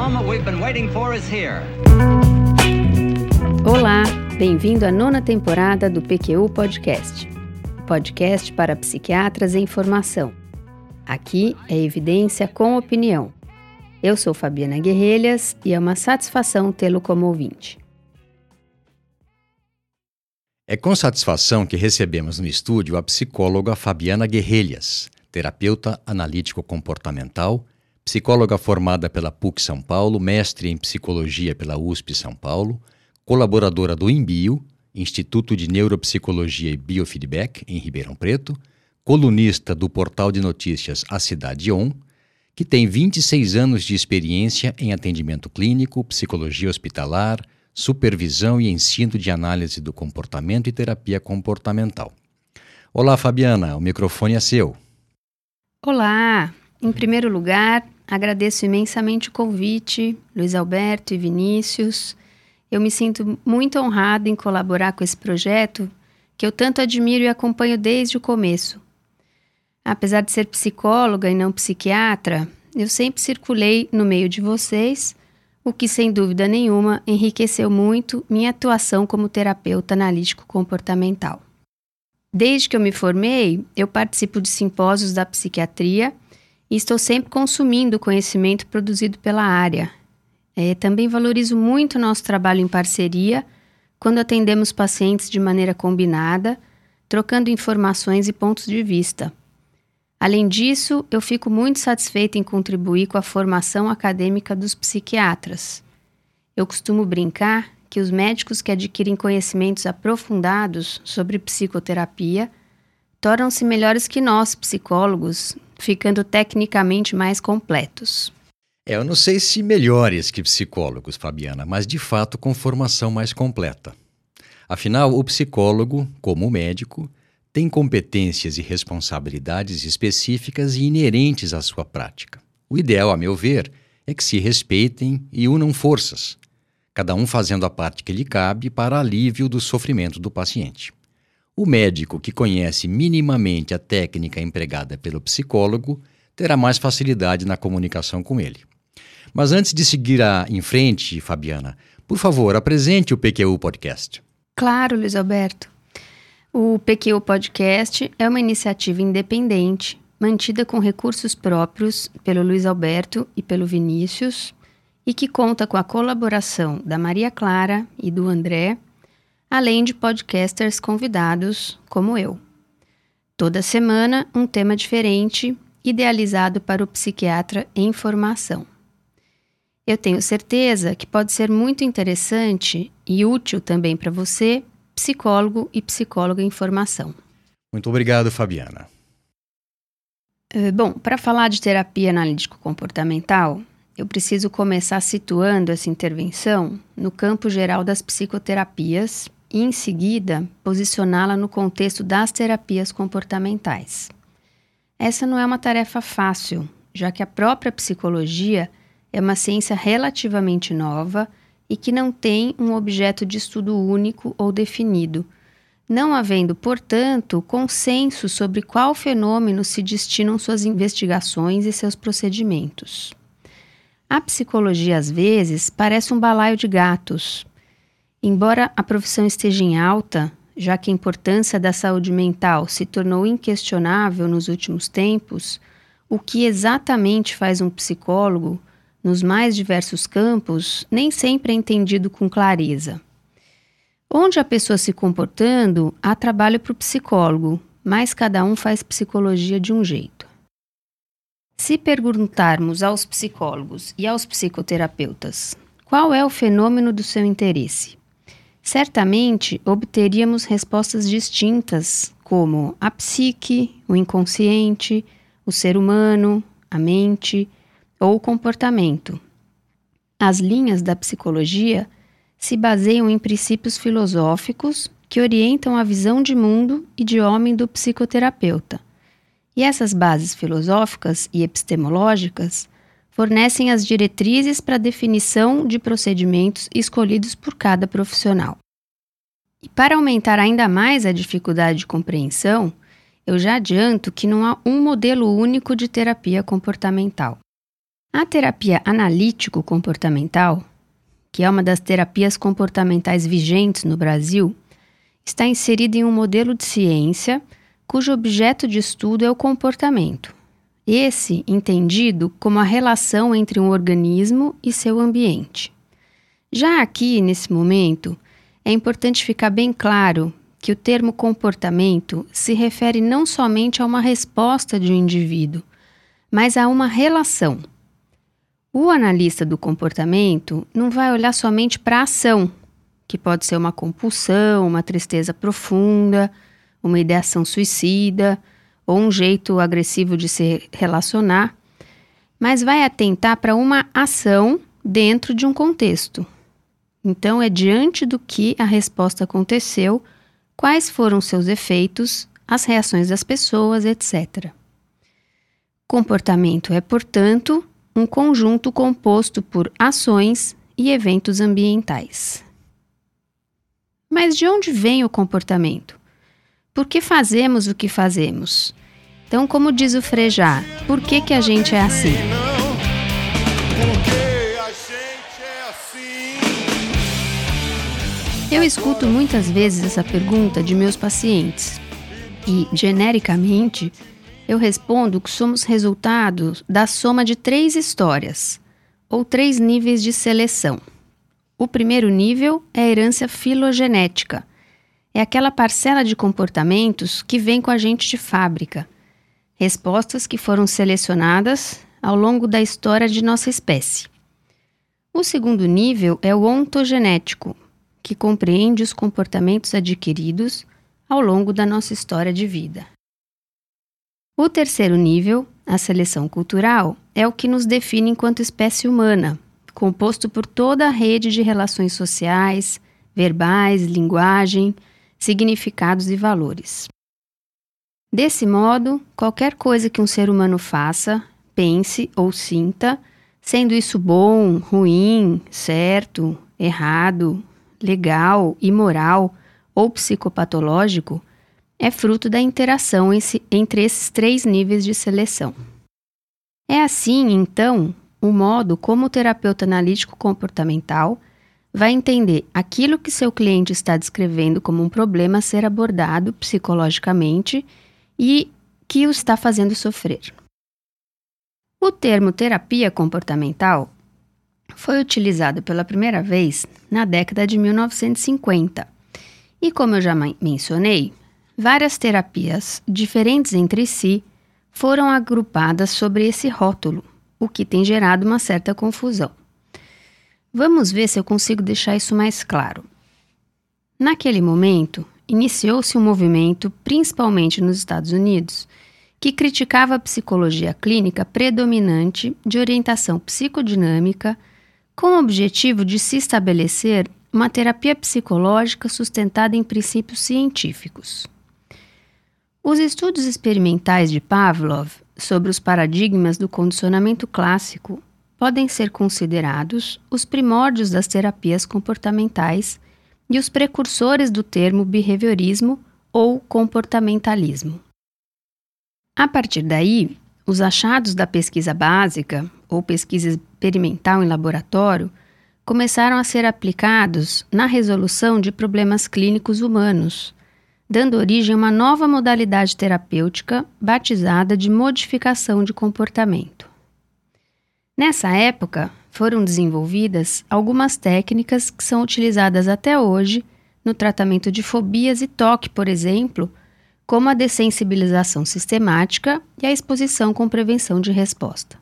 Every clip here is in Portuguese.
moment we've been waiting for is here. Olá, bem-vindo à nona temporada do PQU Podcast, podcast para psiquiatras em formação. Aqui é evidência com opinião. Eu sou Fabiana Guerrelhas e é uma satisfação tê-lo como ouvinte. É com satisfação que recebemos no estúdio a psicóloga Fabiana Guerrelhas, terapeuta analítico comportamental, psicóloga formada pela PUC São Paulo, mestre em psicologia pela USP São Paulo, colaboradora do INBio, Instituto de Neuropsicologia e Biofeedback, em Ribeirão Preto, colunista do portal de notícias A Cidade On, que tem 26 anos de experiência em atendimento clínico, psicologia hospitalar, supervisão e ensino de análise do comportamento e terapia comportamental. Olá, Fabiana, o microfone é seu. Olá! Em primeiro lugar, agradeço imensamente o convite, Luiz Alberto e Vinícius. Eu me sinto muito honrada em colaborar com esse projeto que eu tanto admiro e acompanho desde o começo. Apesar de ser psicóloga e não psiquiatra, eu sempre circulei no meio de vocês o que sem dúvida nenhuma enriqueceu muito minha atuação como terapeuta analítico comportamental. Desde que eu me formei, eu participo de simpósios da psiquiatria e estou sempre consumindo o conhecimento produzido pela área. É, também valorizo muito nosso trabalho em parceria quando atendemos pacientes de maneira combinada, trocando informações e pontos de vista. Além disso, eu fico muito satisfeita em contribuir com a formação acadêmica dos psiquiatras. Eu costumo brincar que os médicos que adquirem conhecimentos aprofundados sobre psicoterapia tornam-se melhores que nós, psicólogos, ficando tecnicamente mais completos. É, eu não sei se melhores que psicólogos, Fabiana, mas de fato com formação mais completa. Afinal, o psicólogo, como o médico, tem competências e responsabilidades específicas e inerentes à sua prática. O ideal, a meu ver, é que se respeitem e unam forças, cada um fazendo a parte que lhe cabe para alívio do sofrimento do paciente. O médico que conhece minimamente a técnica empregada pelo psicólogo terá mais facilidade na comunicação com ele. Mas antes de seguir em frente, Fabiana, por favor, apresente o PQU Podcast. Claro, Luiz Alberto. O PQ Podcast é uma iniciativa independente, mantida com recursos próprios pelo Luiz Alberto e pelo Vinícius, e que conta com a colaboração da Maria Clara e do André, além de podcasters convidados como eu. Toda semana, um tema diferente, idealizado para o psiquiatra em formação. Eu tenho certeza que pode ser muito interessante e útil também para você psicólogo e psicóloga em formação. Muito obrigado, Fabiana. Uh, bom, para falar de terapia analítico-comportamental, eu preciso começar situando essa intervenção no campo geral das psicoterapias e, em seguida, posicioná-la no contexto das terapias comportamentais. Essa não é uma tarefa fácil, já que a própria psicologia é uma ciência relativamente nova e que não tem um objeto de estudo único ou definido, não havendo, portanto, consenso sobre qual fenômeno se destinam suas investigações e seus procedimentos. A psicologia, às vezes, parece um balaio de gatos. Embora a profissão esteja em alta, já que a importância da saúde mental se tornou inquestionável nos últimos tempos, o que exatamente faz um psicólogo nos mais diversos campos, nem sempre é entendido com clareza. Onde a pessoa se comportando, há trabalho para o psicólogo, mas cada um faz psicologia de um jeito. Se perguntarmos aos psicólogos e aos psicoterapeutas qual é o fenômeno do seu interesse, certamente obteríamos respostas distintas, como a psique, o inconsciente, o ser humano, a mente ou comportamento. As linhas da psicologia se baseiam em princípios filosóficos que orientam a visão de mundo e de homem do psicoterapeuta. E essas bases filosóficas e epistemológicas fornecem as diretrizes para definição de procedimentos escolhidos por cada profissional. E para aumentar ainda mais a dificuldade de compreensão, eu já adianto que não há um modelo único de terapia comportamental. A terapia analítico-comportamental, que é uma das terapias comportamentais vigentes no Brasil, está inserida em um modelo de ciência cujo objeto de estudo é o comportamento. Esse entendido como a relação entre um organismo e seu ambiente. Já aqui, nesse momento, é importante ficar bem claro que o termo comportamento se refere não somente a uma resposta de um indivíduo, mas a uma relação. O analista do comportamento não vai olhar somente para a ação, que pode ser uma compulsão, uma tristeza profunda, uma ideação suicida ou um jeito agressivo de se relacionar, mas vai atentar para uma ação dentro de um contexto. Então, é diante do que a resposta aconteceu quais foram seus efeitos, as reações das pessoas, etc. Comportamento é, portanto, um conjunto composto por ações e eventos ambientais. Mas de onde vem o comportamento? Por que fazemos o que fazemos? Então, como diz o Frejá, por que, que a gente é assim? Eu escuto muitas vezes essa pergunta de meus pacientes e, genericamente, eu respondo que somos resultado da soma de três histórias ou três níveis de seleção. O primeiro nível é a herança filogenética. É aquela parcela de comportamentos que vem com a gente de fábrica. Respostas que foram selecionadas ao longo da história de nossa espécie. O segundo nível é o ontogenético, que compreende os comportamentos adquiridos ao longo da nossa história de vida. O terceiro nível, a seleção cultural, é o que nos define enquanto espécie humana, composto por toda a rede de relações sociais, verbais, linguagem, significados e valores. Desse modo, qualquer coisa que um ser humano faça, pense ou sinta, sendo isso bom, ruim, certo, errado, legal, imoral ou psicopatológico é fruto da interação entre esses três níveis de seleção. É assim, então, o modo como o terapeuta analítico comportamental vai entender aquilo que seu cliente está descrevendo como um problema a ser abordado psicologicamente e que o está fazendo sofrer. O termo terapia comportamental foi utilizado pela primeira vez na década de 1950. E como eu já mencionei, várias terapias diferentes entre si foram agrupadas sobre esse rótulo, o que tem gerado uma certa confusão. Vamos ver se eu consigo deixar isso mais claro. Naquele momento, iniciou-se um movimento, principalmente nos Estados Unidos, que criticava a psicologia clínica predominante de orientação psicodinâmica com o objetivo de se estabelecer uma terapia psicológica sustentada em princípios científicos. Os estudos experimentais de Pavlov sobre os paradigmas do condicionamento clássico podem ser considerados os primórdios das terapias comportamentais e os precursores do termo behaviorismo ou comportamentalismo. A partir daí, os achados da pesquisa básica ou pesquisa experimental em laboratório começaram a ser aplicados na resolução de problemas clínicos humanos, dando origem a uma nova modalidade terapêutica batizada de modificação de comportamento. Nessa época, foram desenvolvidas algumas técnicas que são utilizadas até hoje no tratamento de fobias e toque, por exemplo, como a dessensibilização sistemática e a exposição com prevenção de resposta.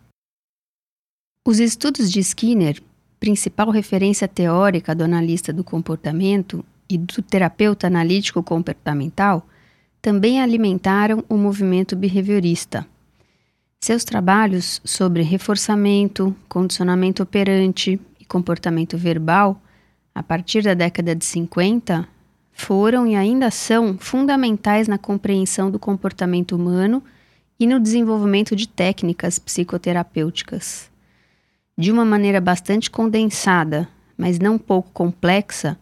Os estudos de Skinner, principal referência teórica do analista do comportamento e do terapeuta analítico comportamental, também alimentaram o movimento behaviorista. Seus trabalhos sobre reforçamento, condicionamento operante e comportamento verbal, a partir da década de 50, foram e ainda são fundamentais na compreensão do comportamento humano e no desenvolvimento de técnicas psicoterapêuticas. De uma maneira bastante condensada, mas não pouco complexa,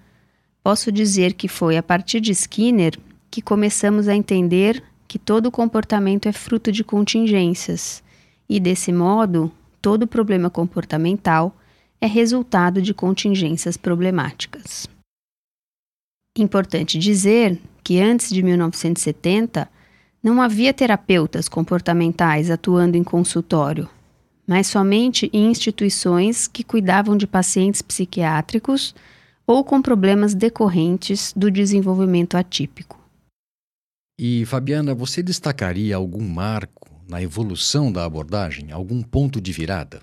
posso dizer que foi a partir de Skinner que começamos a entender que todo comportamento é fruto de contingências e, desse modo, todo problema comportamental é resultado de contingências problemáticas. Importante dizer que antes de 1970 não havia terapeutas comportamentais atuando em consultório, mas somente em instituições que cuidavam de pacientes psiquiátricos ou com problemas decorrentes do desenvolvimento atípico. E, Fabiana, você destacaria algum marco na evolução da abordagem, algum ponto de virada?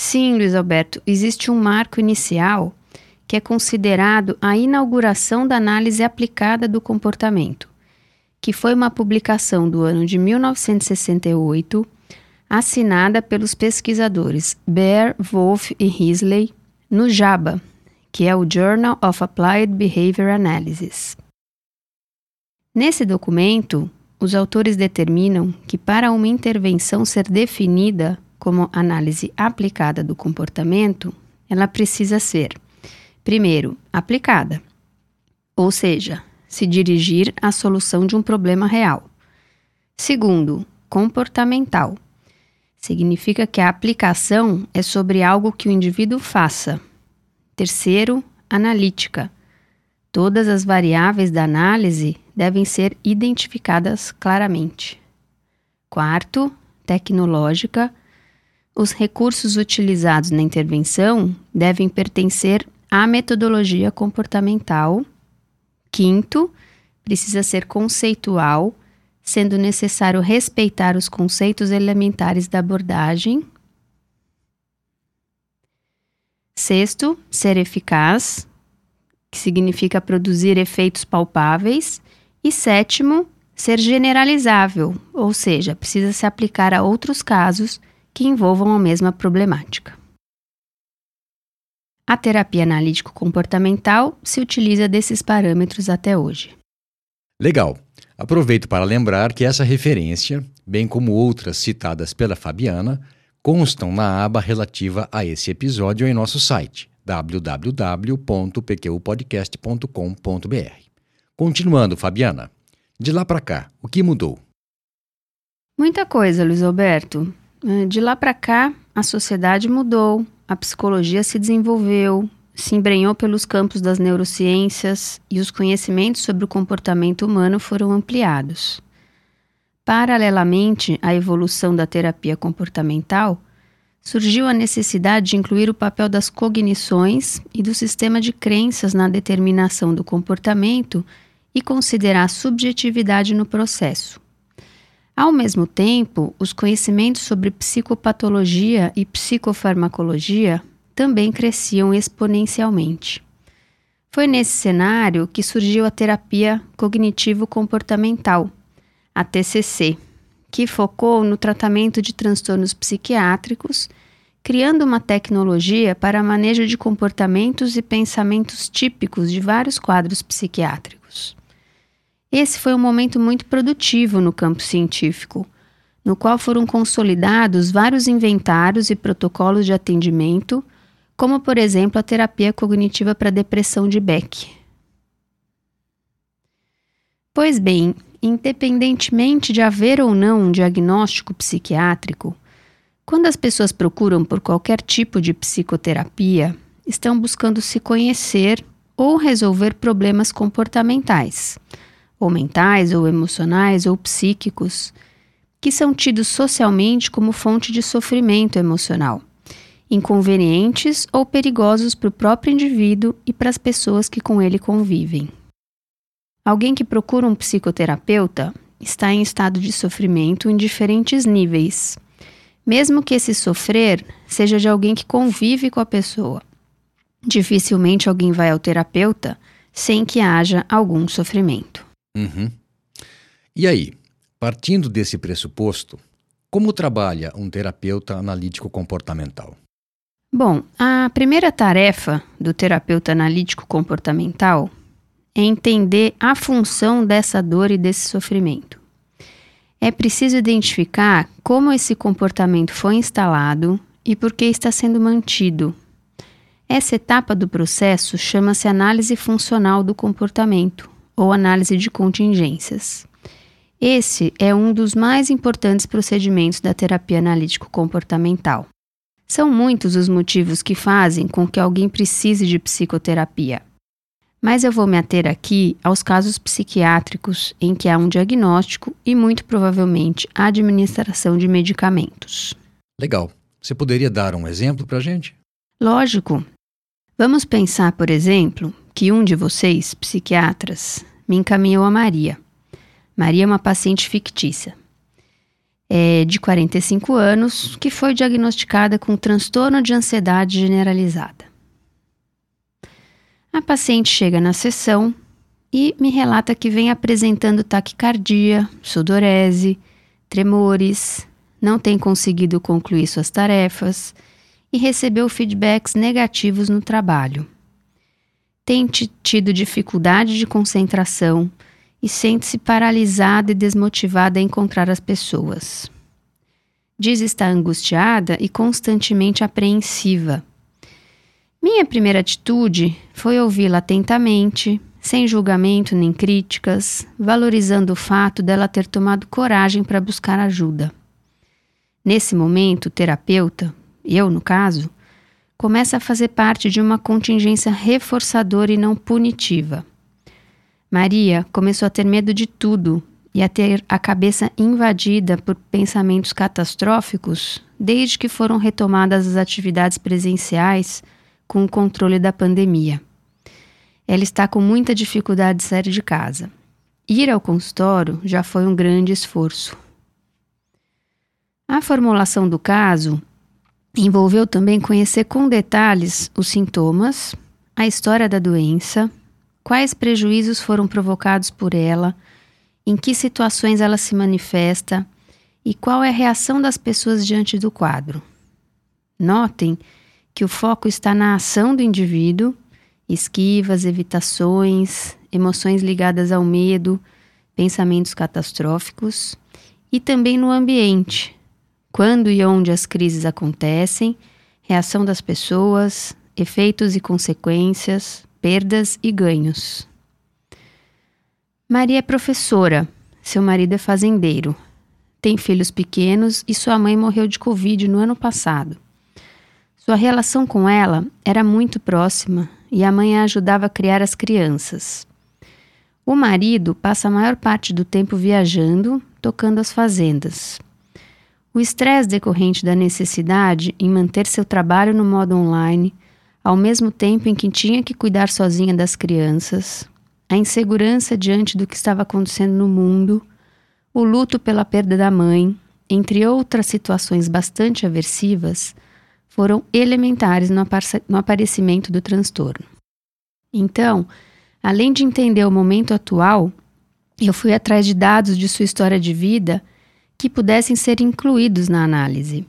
Sim, Luiz Alberto, existe um marco inicial que é considerado a inauguração da análise aplicada do comportamento, que foi uma publicação do ano de 1968, assinada pelos pesquisadores Bear, Wolf e Risley no JABA, que é o Journal of Applied Behavior Analysis. Nesse documento, os autores determinam que para uma intervenção ser definida como análise aplicada do comportamento, ela precisa ser, primeiro, aplicada, ou seja, se dirigir à solução de um problema real. Segundo, comportamental. Significa que a aplicação é sobre algo que o indivíduo faça, Terceiro, analítica. Todas as variáveis da análise devem ser identificadas claramente. Quarto, tecnológica. Os recursos utilizados na intervenção devem pertencer à metodologia comportamental. Quinto, precisa ser conceitual, sendo necessário respeitar os conceitos elementares da abordagem, Sexto, ser eficaz, que significa produzir efeitos palpáveis. E sétimo, ser generalizável, ou seja, precisa se aplicar a outros casos que envolvam a mesma problemática. A terapia analítico-comportamental se utiliza desses parâmetros até hoje. Legal. Aproveito para lembrar que essa referência, bem como outras citadas pela Fabiana, constam na aba relativa a esse episódio em nosso site www.pqpodcast.com.br. Continuando, Fabiana, de lá para cá, o que mudou? Muita coisa, Luiz Alberto. Eh, de lá para cá, a sociedade mudou, a psicologia se desenvolveu, se embrenhou pelos campos das neurociências e os conhecimentos sobre o comportamento humano foram ampliados. Paralelamente à evolução da terapia comportamental, surgiu a necessidade de incluir o papel das cognições e do sistema de crenças na determinação do comportamento e considerar a subjetividade no processo. Ao mesmo tempo, os conhecimentos sobre psicopatologia e psicofarmacologia também cresciam exponencialmente. Foi nesse cenário que surgiu a terapia cognitivo-comportamental a TCC, que focou no tratamento de transtornos psiquiátricos, criando uma tecnologia para manejo de comportamentos e pensamentos típicos de vários quadros psiquiátricos. Esse foi um momento muito produtivo no campo científico, no qual foram consolidados vários inventários e protocolos de atendimento, como, por exemplo, a terapia cognitiva para depressão de Beck. Pois bem, independentemente de haver ou não um diagnóstico psiquiátrico, quando as pessoas procuram por qualquer tipo de psicoterapia, estão buscando se conhecer ou resolver problemas comportamentais, ou mentais, ou emocionais, ou psíquicos, que são tidos socialmente como fonte de sofrimento emocional, inconvenientes ou perigosos para o próprio indivíduo e para as pessoas que com ele convivem. Alguém que procura um psicoterapeuta está em estado de sofrimento em diferentes níveis, mesmo que esse sofrer seja de alguém que convive com a pessoa. Dificilmente alguém vai ao terapeuta sem que haja algum sofrimento. Uhum. E aí, partindo desse pressuposto, como trabalha um terapeuta analítico comportamental? Bom, a primeira tarefa do terapeuta analítico comportamental é entender a função dessa dor e desse sofrimento. É preciso identificar como esse comportamento foi instalado e por que está sendo mantido. Essa etapa do processo chama-se análise funcional do comportamento ou análise de contingências. Esse é um dos mais importantes procedimentos da terapia analítico-comportamental. São muitos os motivos que fazem com que alguém precise de psicoterapia. Mas eu vou me ater aqui aos casos psiquiátricos em que há um diagnóstico e, muito provavelmente, a administração de medicamentos. Legal. Você poderia dar um exemplo para a gente? Lógico. Vamos pensar, por exemplo, que um de vocês, psiquiatras, me encaminhou a Maria. Maria é uma paciente fictícia. É de 45 anos, que foi diagnosticada com transtorno de ansiedade generalizada. A paciente chega na sessão e me relata que vem apresentando taquicardia, sudorese, tremores, não tem conseguido concluir suas tarefas e recebeu feedbacks negativos no trabalho. Tem tido dificuldade de concentração e sente-se paralisada e desmotivada a encontrar as pessoas. Diz estar angustiada e constantemente apreensiva minha primeira atitude foi ouvi-la atentamente, sem julgamento nem críticas, valorizando o fato dela ter tomado coragem para buscar ajuda. Nesse momento, o terapeuta, eu no caso, começa a fazer parte de uma contingência reforçadora e não punitiva. Maria começou a ter medo de tudo e a ter a cabeça invadida por pensamentos catastróficos desde que foram retomadas as atividades presenciais com o controle da pandemia. Ela está com muita dificuldade de sair de casa. Ir ao consultório já foi um grande esforço. A formulação do caso envolveu também conhecer com detalhes os sintomas, a história da doença, quais prejuízos foram provocados por ela, em que situações ela se manifesta e qual é a reação das pessoas diante do quadro. Notem que o foco está na ação do indivíduo, esquivas, evitações, emoções ligadas ao medo, pensamentos catastróficos, e também no ambiente, quando e onde as crises acontecem, reação das pessoas, efeitos e consequências, perdas e ganhos. Maria é professora, seu marido é fazendeiro, tem filhos pequenos e sua mãe morreu de Covid no ano passado. Sua relação com ela era muito próxima e a mãe a ajudava a criar as crianças. O marido passa a maior parte do tempo viajando, tocando as fazendas. O estresse decorrente da necessidade em manter seu trabalho no modo online, ao mesmo tempo em que tinha que cuidar sozinha das crianças, a insegurança diante do que estava acontecendo no mundo, o luto pela perda da mãe, entre outras situações bastante aversivas, foram elementares no, no aparecimento do transtorno. Então, além de entender o momento atual, eu fui atrás de dados de sua história de vida que pudessem ser incluídos na análise.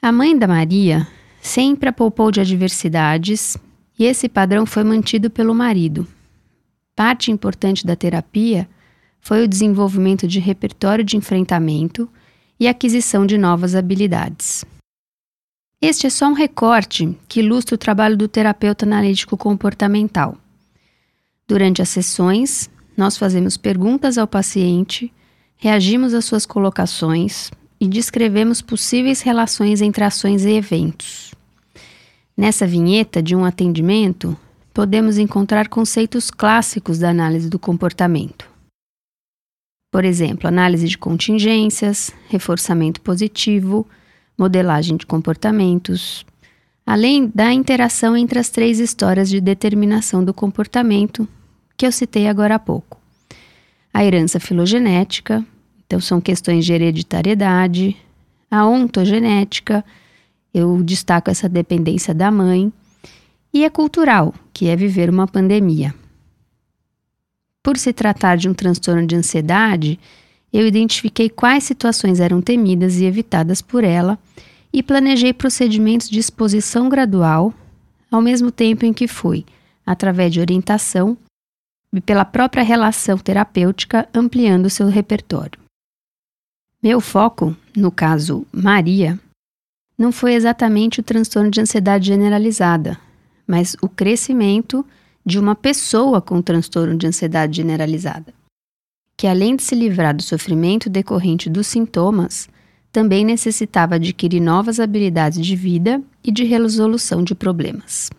A mãe da Maria sempre a poupou de adversidades e esse padrão foi mantido pelo marido. Parte importante da terapia foi o desenvolvimento de repertório de enfrentamento e aquisição de novas habilidades. Este é só um recorte que ilustra o trabalho do terapeuta analítico comportamental. Durante as sessões, nós fazemos perguntas ao paciente, reagimos às suas colocações e descrevemos possíveis relações entre ações e eventos. Nessa vinheta de um atendimento, podemos encontrar conceitos clássicos da análise do comportamento. Por exemplo, análise de contingências, reforçamento positivo, modelagem de comportamentos, além da interação entre as três histórias de determinação do comportamento que eu citei agora há pouco. A herança filogenética, então são questões de hereditariedade, a ontogenética, eu destaco essa dependência da mãe, e a cultural, que é viver uma pandemia. Por se tratar de um transtorno de ansiedade, eu identifiquei quais situações eram temidas e evitadas por ela e planejei procedimentos de exposição gradual, ao mesmo tempo em que fui, através de orientação e pela própria relação terapêutica, ampliando seu repertório. Meu foco, no caso Maria, não foi exatamente o transtorno de ansiedade generalizada, mas o crescimento de uma pessoa com transtorno de ansiedade generalizada que além de se livrar do sofrimento decorrente dos sintomas, também necessitava adquirir novas habilidades de vida e de resolução de problemas.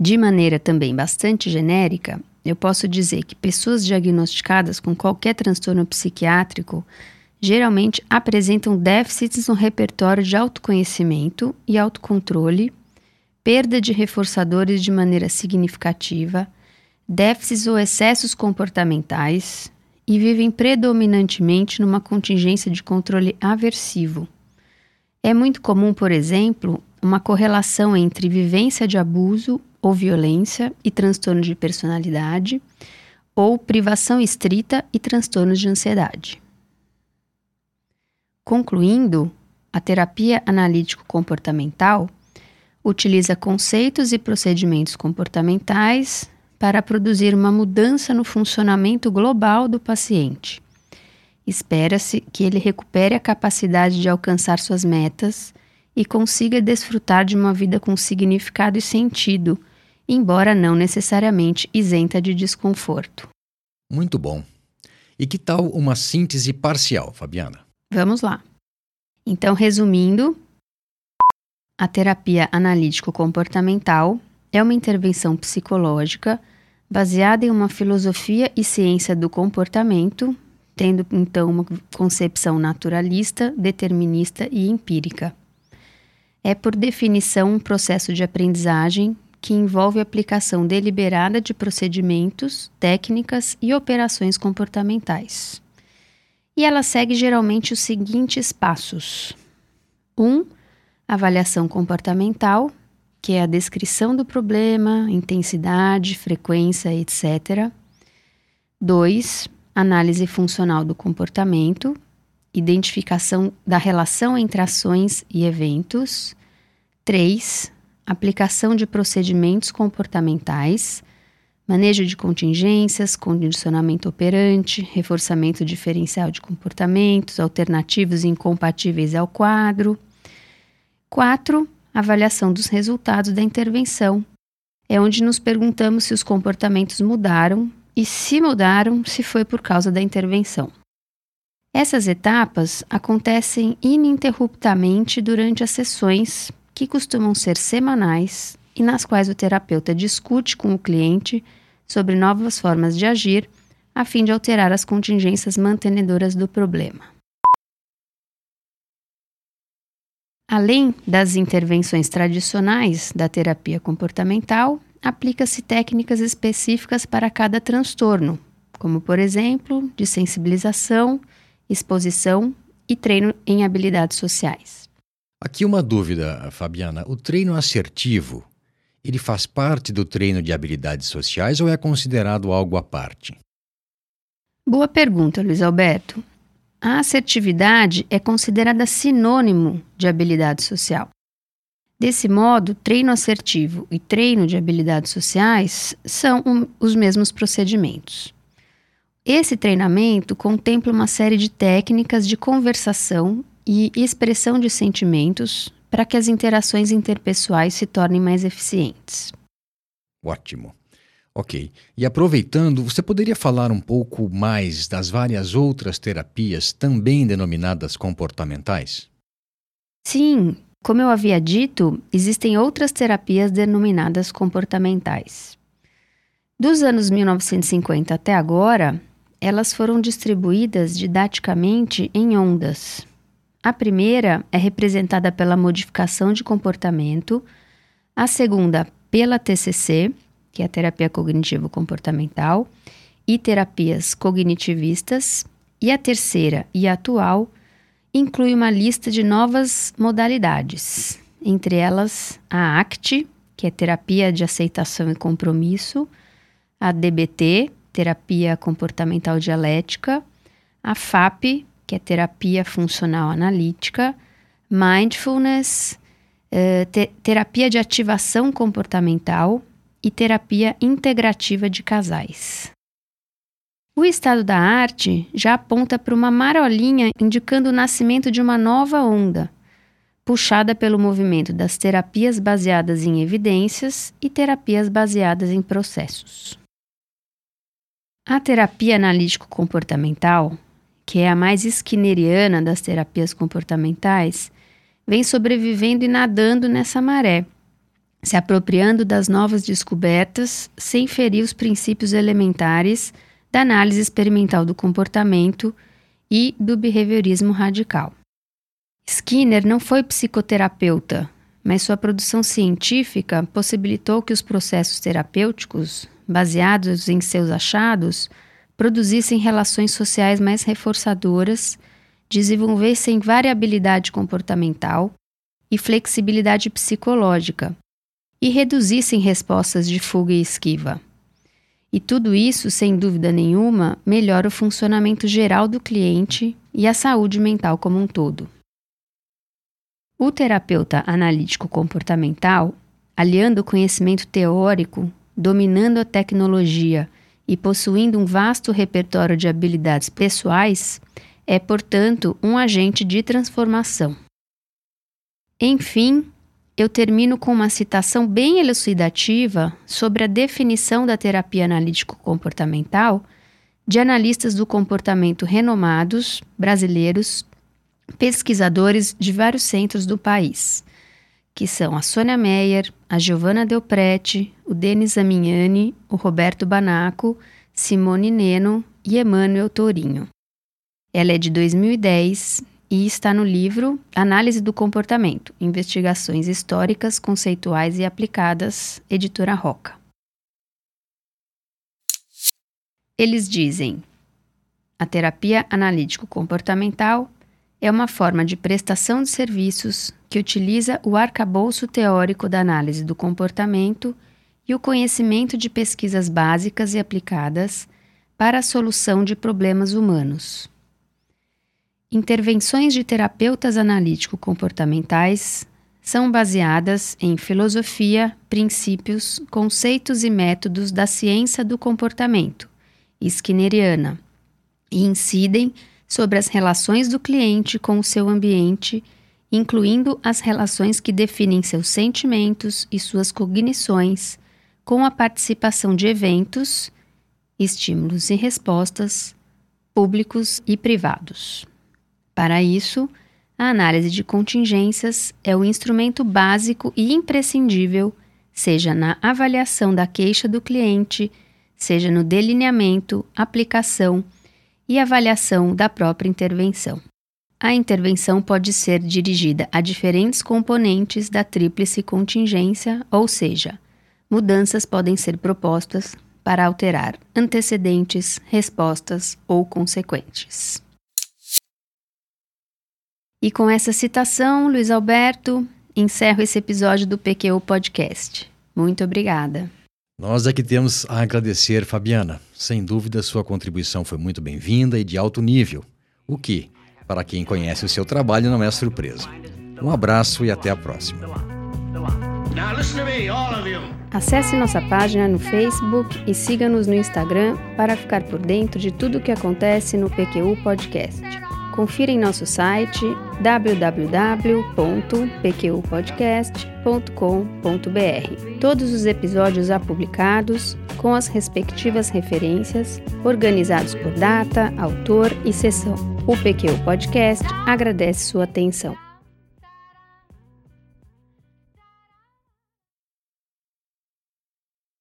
De maneira também bastante genérica, eu posso dizer que pessoas diagnosticadas com qualquer transtorno psiquiátrico geralmente apresentam déficits no repertório de autoconhecimento e autocontrole, perda de reforçadores de maneira significativa, déficits ou excessos comportamentais e vivem predominantemente numa contingência de controle aversivo. É muito comum, por exemplo, uma correlação entre vivência de abuso ou violência e transtorno de personalidade, ou privação estrita e transtornos de ansiedade. Concluindo, a terapia analítico-comportamental utiliza conceitos e procedimentos comportamentais para produzir uma mudança no funcionamento global do paciente. Espera-se que ele recupere a capacidade de alcançar suas metas e consiga desfrutar de uma vida com significado e sentido, embora não necessariamente isenta de desconforto. Muito bom. E que tal uma síntese parcial, Fabiana? Vamos lá. Então, resumindo, a terapia analítico-comportamental é uma intervenção psicológica baseada em uma filosofia e ciência do comportamento, tendo então uma concepção naturalista, determinista e empírica. É, por definição, um processo de aprendizagem que envolve aplicação deliberada de procedimentos, técnicas e operações comportamentais e ela segue geralmente os seguintes passos: 1. Um, avaliação comportamental, que é a descrição do problema, intensidade, frequência, etc. 2. Análise funcional do comportamento, identificação da relação entre ações e eventos. 3. Aplicação de procedimentos comportamentais, manejo de contingências, condicionamento operante, reforçamento diferencial de comportamentos, alternativos incompatíveis ao quadro. 4. Avaliação dos resultados da intervenção. É onde nos perguntamos se os comportamentos mudaram e, se mudaram, se foi por causa da intervenção. Essas etapas acontecem ininterruptamente durante as sessões, que costumam ser semanais e nas quais o terapeuta discute com o cliente sobre novas formas de agir, a fim de alterar as contingências mantenedoras do problema. Além das intervenções tradicionais da terapia comportamental, aplica-se técnicas específicas para cada transtorno, como, por exemplo, de sensibilização, exposição e treino em habilidades sociais. Aqui uma dúvida, Fabiana. O treino assertivo ele faz parte do treino de habilidades sociais ou é considerado algo à parte? Boa pergunta, Luiz Alberto. A assertividade é considerada sinônimo de habilidade social. Desse modo, treino assertivo e treino de habilidades sociais são um, os mesmos procedimentos. Esse treinamento contempla uma série de técnicas de conversação e expressão de sentimentos para que as interações interpessoais se tornem mais eficientes. Ótimo. Ok. E aproveitando, você poderia falar um pouco mais das várias outras terapias também denominadas comportamentais? Sim, como eu havia dito, existem outras terapias denominadas comportamentais. Dos anos 1950 até agora, elas foram distribuídas didaticamente em ondas, a primeira é representada pela modificação de comportamento, a segunda pela TCC, que é a terapia cognitivo-comportamental, e terapias cognitivistas, e a terceira e a atual inclui uma lista de novas modalidades, entre elas a ACT, que é terapia de aceitação e compromisso, a DBT, terapia comportamental dialética, a FAP, que é terapia funcional analítica, mindfulness, uh, te terapia de ativação comportamental e terapia integrativa de casais. O estado da arte já aponta para uma marolinha indicando o nascimento de uma nova onda, puxada pelo movimento das terapias baseadas em evidências e terapias baseadas em processos. A terapia analítico-comportamental que é a mais skinneriana das terapias comportamentais, vem sobrevivendo e nadando nessa maré, se apropriando das novas descobertas sem ferir os princípios elementares da análise experimental do comportamento e do behaviorismo radical. Skinner não foi psicoterapeuta, mas sua produção científica possibilitou que os processos terapêuticos, baseados em seus achados, produzissem relações sociais mais reforçadoras, desenvolvessem variabilidade comportamental e flexibilidade psicológica, e reduzissem respostas de fuga e esquiva. E tudo isso, sem dúvida nenhuma, melhora o funcionamento geral do cliente e a saúde mental como um todo. O terapeuta analítico comportamental, aliando o conhecimento teórico, dominando a tecnologia e possuindo um vasto repertório de habilidades pessoais, é, portanto, um agente de transformação. Enfim, eu termino com uma citação bem elucidativa sobre a definição da terapia analítico-comportamental de analistas do comportamento renomados brasileiros, pesquisadores de vários centros do país, que são a Sônia Meyer, a Giovanna Delprete, o Denis Amignani, o Roberto Banaco, Simone Neno e Emmanuel Tourinho. Ela é de 2010 e está no livro Análise do Comportamento: Investigações Históricas, Conceituais e Aplicadas, editora Roca. Eles dizem: a terapia analítico-comportamental é uma forma de prestação de serviços que utiliza o arcabouço teórico da análise do comportamento e o conhecimento de pesquisas básicas e aplicadas para a solução de problemas humanos. Intervenções de terapeutas analítico-comportamentais são baseadas em filosofia, princípios, conceitos e métodos da ciência do comportamento, skinneriana, e incidem sobre as relações do cliente com o seu ambiente, incluindo as relações que definem seus sentimentos e suas cognições, com a participação de eventos, estímulos e respostas, públicos e privados. Para isso, a análise de contingências é o instrumento básico e imprescindível, seja na avaliação da queixa do cliente, seja no delineamento, aplicação e avaliação da própria intervenção. A intervenção pode ser dirigida a diferentes componentes da tríplice contingência, ou seja, mudanças podem ser propostas para alterar antecedentes, respostas ou consequentes. E com essa citação, Luiz Alberto, encerro esse episódio do PQU Podcast. Muito obrigada. Nós aqui temos a agradecer, Fabiana. Sem dúvida, sua contribuição foi muito bem-vinda e de alto nível, o que, para quem conhece o seu trabalho, não é surpresa. Um abraço e até a próxima. Acesse nossa página no Facebook e siga-nos no Instagram para ficar por dentro de tudo o que acontece no PQU Podcast. Confira em nosso site www.pqpodcast.com.br. Todos os episódios já publicados, com as respectivas referências, organizados por data, autor e sessão. O PQ Podcast agradece sua atenção.